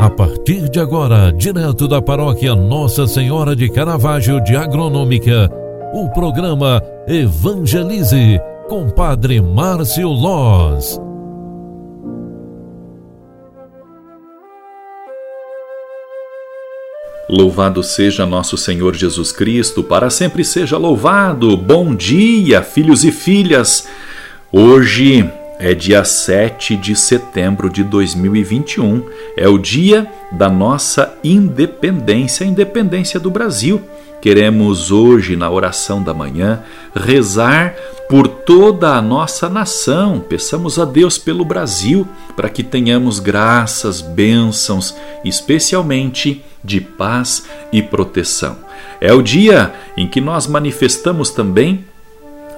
A partir de agora, direto da paróquia Nossa Senhora de Caravaggio de Agronômica, o programa Evangelize com Padre Márcio Loz. Louvado seja nosso Senhor Jesus Cristo, para sempre seja louvado. Bom dia, filhos e filhas. Hoje é dia 7 de setembro de 2021. É o dia da nossa independência, a independência do Brasil. Queremos hoje, na oração da manhã, rezar por toda a nossa nação. Peçamos a Deus pelo Brasil para que tenhamos graças, bênçãos, especialmente de paz e proteção. É o dia em que nós manifestamos também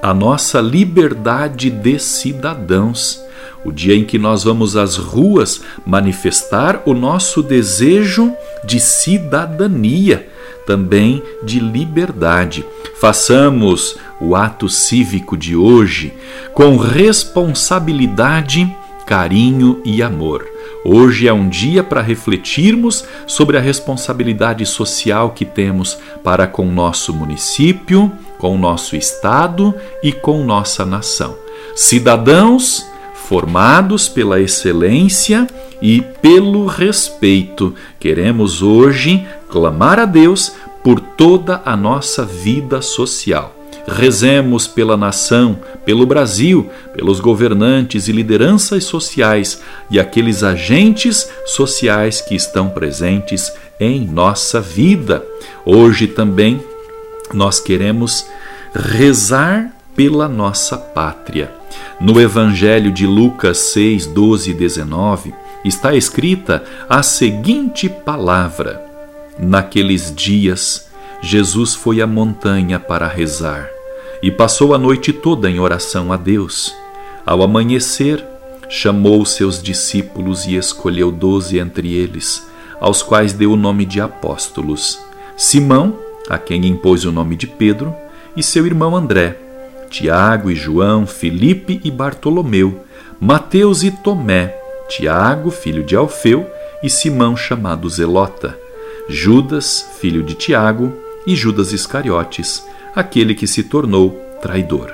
a nossa liberdade de cidadãos. O dia em que nós vamos às ruas manifestar o nosso desejo de cidadania, também de liberdade. Façamos o ato cívico de hoje com responsabilidade, carinho e amor. Hoje é um dia para refletirmos sobre a responsabilidade social que temos para com nosso município, com o nosso Estado e com nossa nação. Cidadãos formados pela excelência e pelo respeito, queremos hoje clamar a Deus por toda a nossa vida social. Rezemos pela nação, pelo Brasil, pelos governantes e lideranças sociais e aqueles agentes sociais que estão presentes em nossa vida. Hoje também nós queremos rezar pela nossa pátria. No Evangelho de Lucas 6, 12 e 19 está escrita a seguinte palavra: Naqueles dias, Jesus foi à montanha para rezar e passou a noite toda em oração a Deus. Ao amanhecer, chamou seus discípulos e escolheu doze entre eles, aos quais deu o nome de apóstolos: Simão, a quem impôs o nome de Pedro, e seu irmão André, Tiago e João, Filipe e Bartolomeu, Mateus e Tomé, Tiago, filho de Alfeu, e Simão chamado Zelota, Judas, filho de Tiago, e Judas Iscariotes, aquele que se tornou traidor.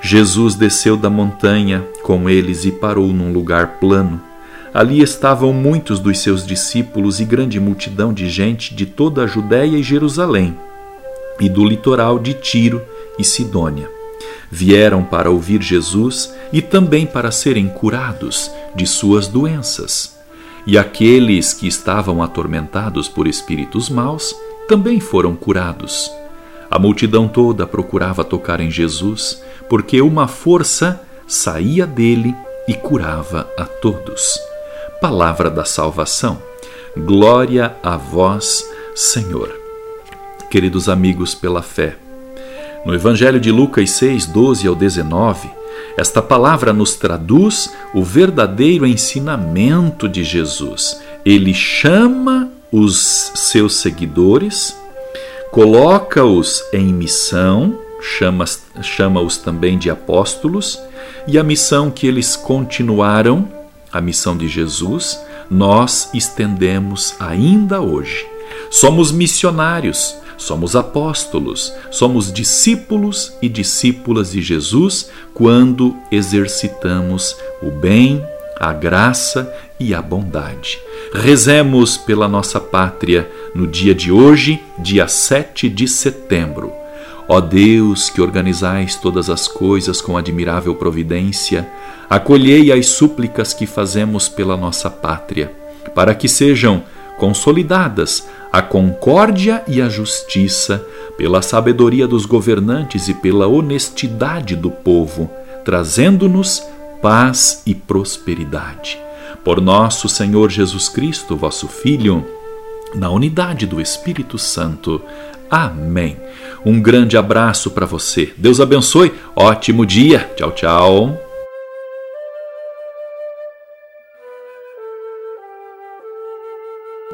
Jesus desceu da montanha com eles e parou num lugar plano. Ali estavam muitos dos seus discípulos e grande multidão de gente de toda a Judéia e Jerusalém e do litoral de Tiro e Sidônia. Vieram para ouvir Jesus e também para serem curados de suas doenças. E aqueles que estavam atormentados por espíritos maus também foram curados. A multidão toda procurava tocar em Jesus, porque uma força saía dele e curava a todos. Palavra da salvação. Glória a vós, Senhor queridos amigos pela fé. No Evangelho de Lucas 6, 12 ao 19, esta palavra nos traduz o verdadeiro ensinamento de Jesus. Ele chama os seus seguidores, coloca-os em missão, chama-os chama também de apóstolos, e a missão que eles continuaram, a missão de Jesus, nós estendemos ainda hoje. Somos missionários Somos apóstolos, somos discípulos e discípulas de Jesus quando exercitamos o bem, a graça e a bondade. Rezemos pela nossa pátria no dia de hoje, dia 7 de setembro. Ó Deus, que organizais todas as coisas com admirável providência, acolhei as súplicas que fazemos pela nossa pátria, para que sejam consolidadas a concórdia e a justiça, pela sabedoria dos governantes e pela honestidade do povo, trazendo-nos paz e prosperidade. Por nosso Senhor Jesus Cristo, vosso Filho, na unidade do Espírito Santo. Amém. Um grande abraço para você. Deus abençoe. Ótimo dia. Tchau, tchau.